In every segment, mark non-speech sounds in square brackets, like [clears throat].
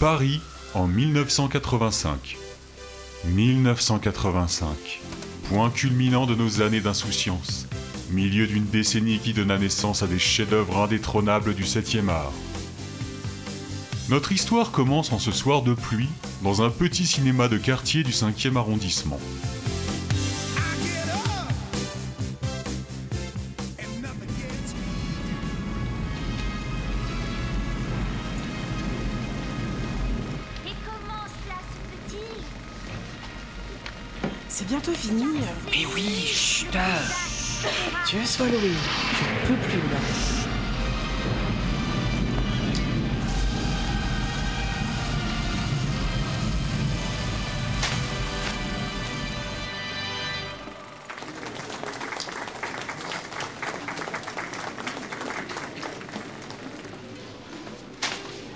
Paris en 1985. 1985. Point culminant de nos années d'insouciance. Milieu d'une décennie qui donna naissance à des chefs-d'œuvre indétrônables du 7e art. Notre histoire commence en ce soir de pluie, dans un petit cinéma de quartier du 5e arrondissement. C'est bientôt fini. Mais oui, chut Dieu soit loué. Je ne peux plus là.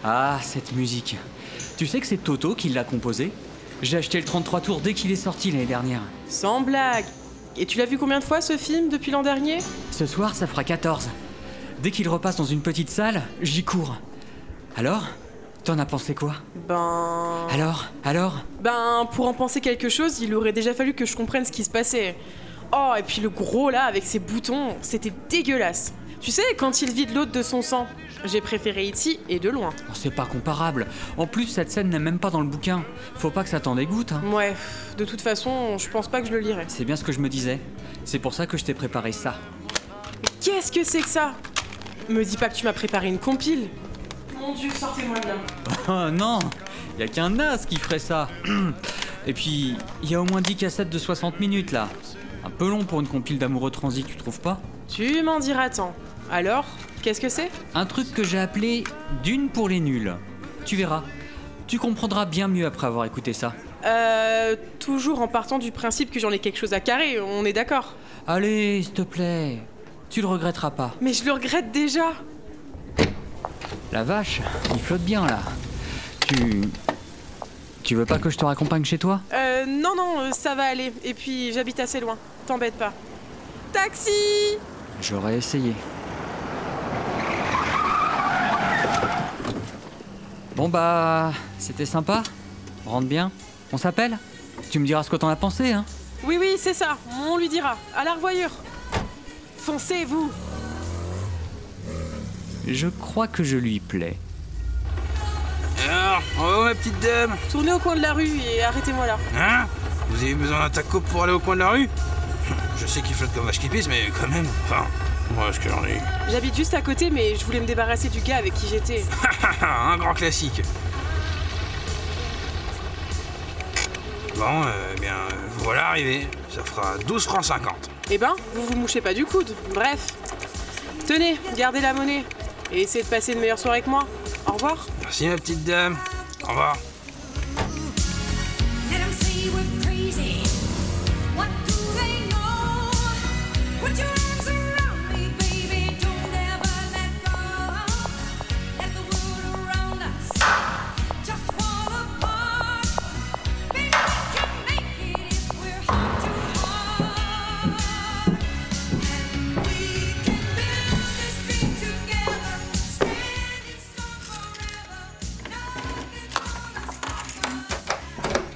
Ah, cette musique. Tu sais que c'est Toto qui l'a composée? J'ai acheté le 33 tours dès qu'il est sorti l'année dernière. Sans blague. Et tu l'as vu combien de fois ce film depuis l'an dernier? Ce soir, ça fera 14. Dès qu'il repasse dans une petite salle, j'y cours. Alors T'en as pensé quoi? Ben. Alors Alors? Ben, pour en penser quelque chose, il aurait déjà fallu que je comprenne ce qui se passait. Oh, et puis le gros là, avec ses boutons, c'était dégueulasse. Tu sais, quand il vide l'autre de son sang, j'ai préféré E.T. et de loin. Oh, C'est pas comparable. En plus, cette scène n'est même pas dans le bouquin. Faut pas que ça t'en dégoûte. hein. Ouais, de toute façon, je pense pas que je le lirai. C'est bien ce que je me disais. C'est pour ça que je t'ai préparé ça. Qu'est-ce que c'est que ça? Me dis pas que tu m'as préparé une compile. Mon dieu, sortez-moi de là. [laughs] Oh non Y a qu'un as qui ferait ça. [clears throat] Et puis, il y a au moins 10 cassettes de 60 minutes là. Un peu long pour une compile d'amoureux transi, tu trouves pas? Tu m'en diras tant. Alors, qu'est-ce que c'est? Un truc que j'ai appelé d'une pour les nuls. Tu verras. Tu comprendras bien mieux après avoir écouté ça. Euh. Toujours en partant du principe que j'en ai quelque chose à carrer, on est d'accord? Allez, s'il te plaît. Tu le regretteras pas. Mais je le regrette déjà. La vache, il flotte bien là. Tu. Tu veux pas que je te raccompagne chez toi? Euh, non, non, euh, ça va aller. Et puis, j'habite assez loin. T'embête pas. Taxi J'aurais essayé. Bon bah, c'était sympa. Rentre bien. On s'appelle? Tu me diras ce que t'en as pensé, hein Oui, oui, c'est ça. On lui dira. À la revoyure. Foncez, vous Je crois que je lui plais. Alors, où ma petite dame? Tournez au coin de la rue et arrêtez-moi là. Hein? Vous avez besoin d'un taco pour aller au coin de la rue? Je sais qu'il flotte comme vache qui pisse, mais quand même. Enfin, moi, ce que j'en ai. J'habite juste à côté, mais je voulais me débarrasser du gars avec qui j'étais. [laughs] Un grand classique. Bon, euh, eh bien, euh, voilà arrivé. Ça fera 12 francs 50. Eh ben, vous vous mouchez pas du coude. Bref. Tenez, gardez la monnaie. Et essayez de passer une meilleure soirée que moi. Au revoir. Merci, ma petite dame. Au revoir.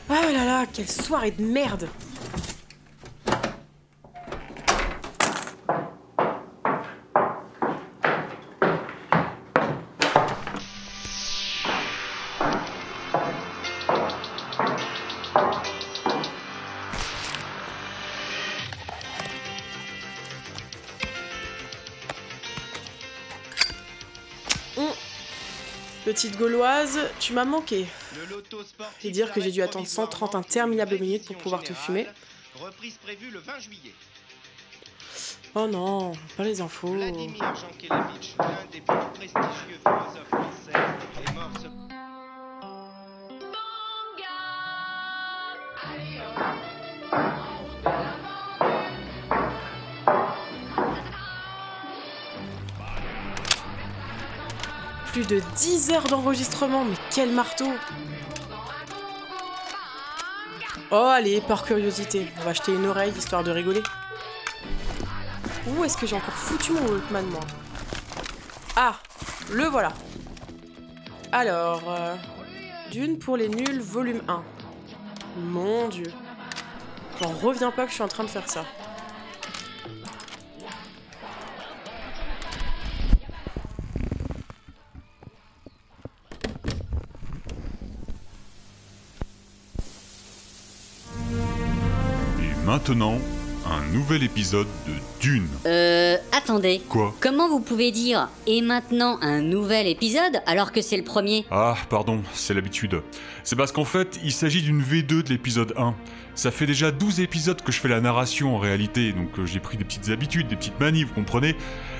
Ah là là, quelle soirée de merde. Hum. Petite gauloise, tu m'as manqué. Et dire que j'ai dû attendre 130 interminables minutes pour pouvoir te fumer. Reprise prévue le 20 juillet. Oh non, pas les infos. Vladimir Jankélévitch, l'un des plus prestigieux De 10 heures d'enregistrement, mais quel marteau Oh allez, par curiosité, on va acheter une oreille histoire de rigoler. Où est-ce que j'ai encore foutu mon Walkman moi? Ah, le voilà. Alors, euh, Dune pour les nuls, volume 1. Mon dieu. J'en reviens pas que je suis en train de faire ça. Maintenant, un nouvel épisode de Dune. Euh, attendez. Quoi Comment vous pouvez dire et maintenant un nouvel épisode alors que c'est le premier? Ah, pardon, c'est l'habitude. C'est parce qu'en fait, il s'agit d'une V2 de l'épisode 1. Ça fait déjà 12 épisodes que je fais la narration en réalité, donc euh, j'ai pris des petites habitudes, des petites manies, vous comprenez?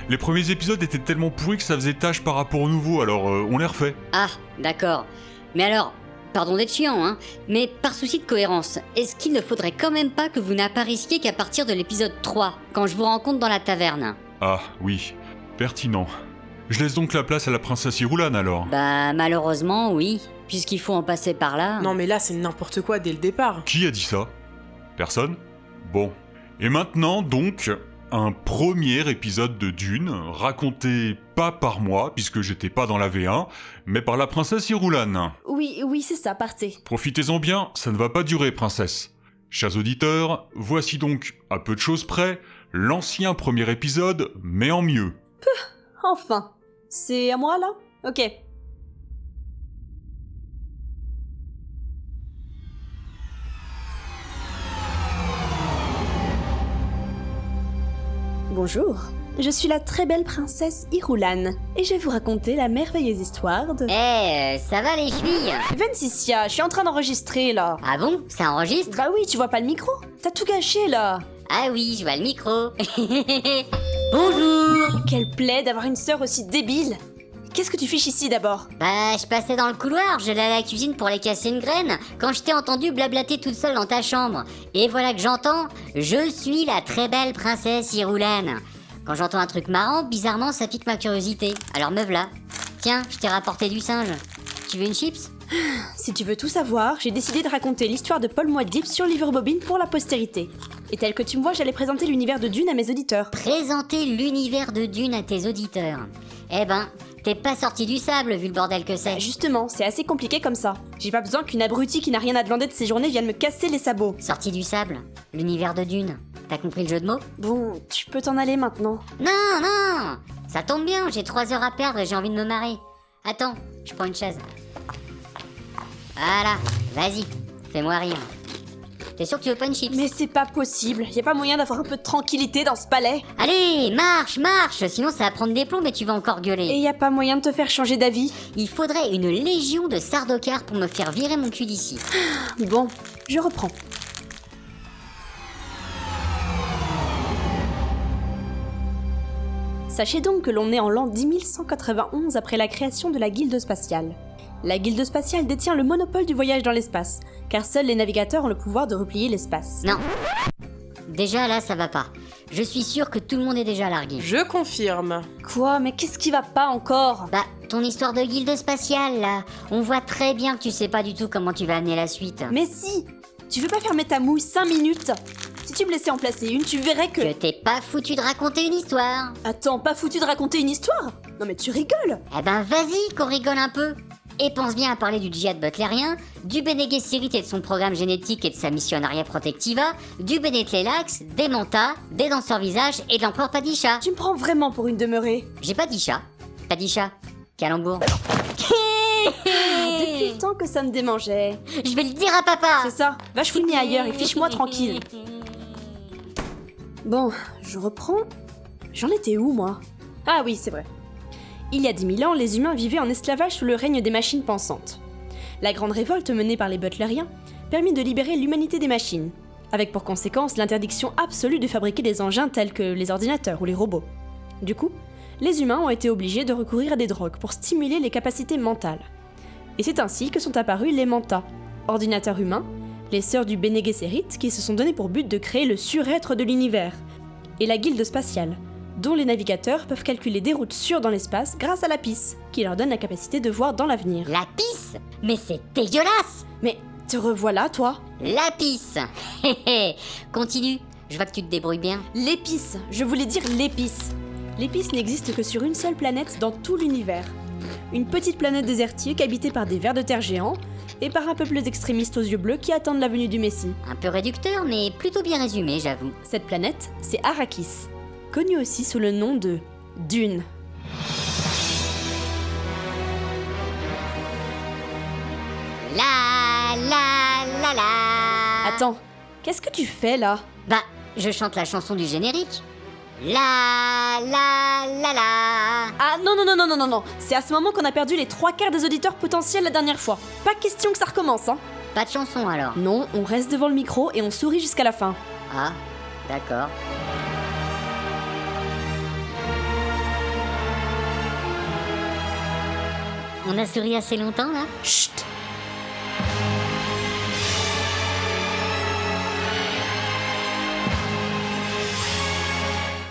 Les premiers épisodes étaient tellement pourris que ça faisait tâche par rapport au nouveau, alors euh, on les refait. Ah, d'accord. Mais alors, pardon d'être chiant, hein, mais par souci de cohérence, est-ce qu'il ne faudrait quand même pas que vous n'apparaissiez qu'à partir de l'épisode 3, quand je vous rencontre dans la taverne? Ah, oui, pertinent. Je laisse donc la place à la princesse Irulan alors. Bah, malheureusement, oui, puisqu'il faut en passer par là. Non mais là c'est n'importe quoi dès le départ. Qui a dit ça? Personne? Bon. Et maintenant donc, un premier épisode de Dune, raconté pas par moi, puisque j'étais pas dans la V1, mais par la princesse Irulan. Oui, oui, c'est ça, partez. Profitez-en bien, ça ne va pas durer, princesse. Chers auditeurs, voici donc, à peu de choses près, l'ancien premier épisode, mais en mieux. Enfin. C'est à moi, là? Ok. Bonjour, je suis la très belle princesse Irulan, et je vais vous raconter la merveilleuse histoire de... Eh, euh, ça va les chevilles? Vensicia, je suis en train d'enregistrer, là. Ah bon? Ça enregistre? Bah oui, tu vois pas le micro? T'as tout gâché, là. Ah oui, je vois le micro. [laughs] Bonjour! Quelle plaie d'avoir une sœur aussi débile Qu'est-ce que tu fiches ici, d'abord? Bah, je passais dans le couloir, j'allais à la cuisine pour les casser une graine, quand je t'ai entendu blablater toute seule dans ta chambre. Et voilà que j'entends Je suis la très belle princesse Irulan. Quand j'entends un truc marrant, bizarrement, ça pique ma curiosité. Alors me v'là. Tiens, je t'ai rapporté du singe. Tu veux une chips? Si tu veux tout savoir, j'ai décidé de raconter l'histoire de Paul Moidip sur Livre Bobine pour la postérité. Et tel que tu me vois, j'allais présenter l'univers de Dune à mes auditeurs. Présenter l'univers de Dune à tes auditeurs. Eh ben, t'es pas sorti du sable vu le bordel que c'est. Bah, justement, c'est assez compliqué comme ça. J'ai pas besoin qu'une abrutie qui n'a rien à demander de ses journées vienne me casser les sabots. Sorti du sable, l'univers de Dune. T'as compris le jeu de mots? Bon, tu peux t'en aller maintenant. Non, non Ça tombe bien, j'ai trois heures à perdre et j'ai envie de me marrer. Attends, je prends une chaise. Voilà, vas-y, fais-moi rire. T'es sûr que tu veux pas une chips Mais c'est pas possible, y a pas moyen d'avoir un peu de tranquillité dans ce palais. Allez, marche, marche Sinon ça va prendre des plombs et tu vas encore Et gueuler. y a pas moyen de te faire changer d'avis. Il faudrait une légion de sardocars pour me faire virer mon cul d'ici. [gasps] Bon, je reprends. Sachez donc que l'on est en l'an 10191 après la création de la Guilde spatiale. La Guilde spatiale détient le monopole du voyage dans l'espace, car seuls les navigateurs ont le pouvoir de replier l'espace. Non. Déjà là, ça va pas. Je suis sûr que tout le monde est déjà largué. Je confirme. Quoi Mais qu'est-ce qui va pas encore? Bah, ton histoire de guilde spatiale, là. On voit très bien que tu sais pas du tout comment tu vas amener la suite. Mais si Tu veux pas fermer ta mouille 5 minutes? Si tu me laissais en placer une, tu verrais que... Que t'es pas foutu de raconter une histoire. Attends, pas foutu de raconter une histoire? Non mais tu rigoles Eh ben vas-y, qu'on rigole un peu. Et pense bien à parler du djihad butlérien, du Bene Gesserit et de son programme génétique et de sa missionaria protectiva, du Bene Tleilax, des Manta, des danseurs visages et de l'empereur Padisha. Tu me prends vraiment pour une demeurée J'ai pas dit chat. Padisha. Calembour. Depuis le temps que ça me démangeait. Je vais le dire à papa C'est ça, va chouiner ailleurs et fiche-moi tranquille. Bon, je reprends. J'en étais où, moi? Ah oui, c'est vrai. Il y a 10 000 ans, les humains vivaient en esclavage sous le règne des machines pensantes. La grande révolte menée par les butlériens permit de libérer l'humanité des machines, avec pour conséquence l'interdiction absolue de fabriquer des engins tels que les ordinateurs ou les robots. Du coup, les humains ont été obligés de recourir à des drogues pour stimuler les capacités mentales. Et c'est ainsi que sont apparus les Manta, ordinateurs humains, les sœurs du Bene Gesserit qui se sont donné pour but de créer le surêtre de l'univers, et la guilde spatiale, dont les navigateurs peuvent calculer des routes sûres dans l'espace grâce à la pisse, qui leur donne la capacité de voir dans l'avenir. La pisse Mais c'est dégueulasse Mais te revoilà, toi La pisse Hé [laughs] hé Continue, je vois que tu te débrouilles bien. L'épice, je voulais dire l'épice. L'épice n'existe que sur une seule planète dans tout l'univers. une petite planète désertique habitée par des vers de terre géants et par un peuple d'extrémistes aux yeux bleus qui attendent la venue du Messie. Un peu réducteur, mais plutôt bien résumé, j'avoue. Cette planète, c'est Arrakis, connue aussi sous le nom de Dune. La la la la. Attends, qu'est-ce que tu fais là? Bah, je chante la chanson du générique. La la la la. Ah non non non non non non non, c'est à ce moment qu'on a perdu les trois quarts des auditeurs potentiels la dernière fois. Pas question que ça recommence, hein Pas de chanson alors. Non, on reste devant le micro et on sourit jusqu'à la fin. Ah, d'accord. On a souri assez longtemps là Chut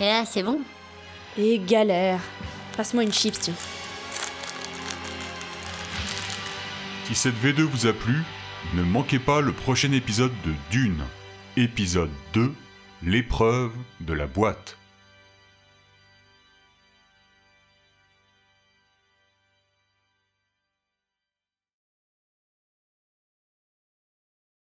Et là, c'est bon Et galère. Passe-moi une chips, tiens. Si cette V2 vous a plu, ne manquez pas le prochain épisode de Dune. Épisode 2, l'épreuve de la boîte.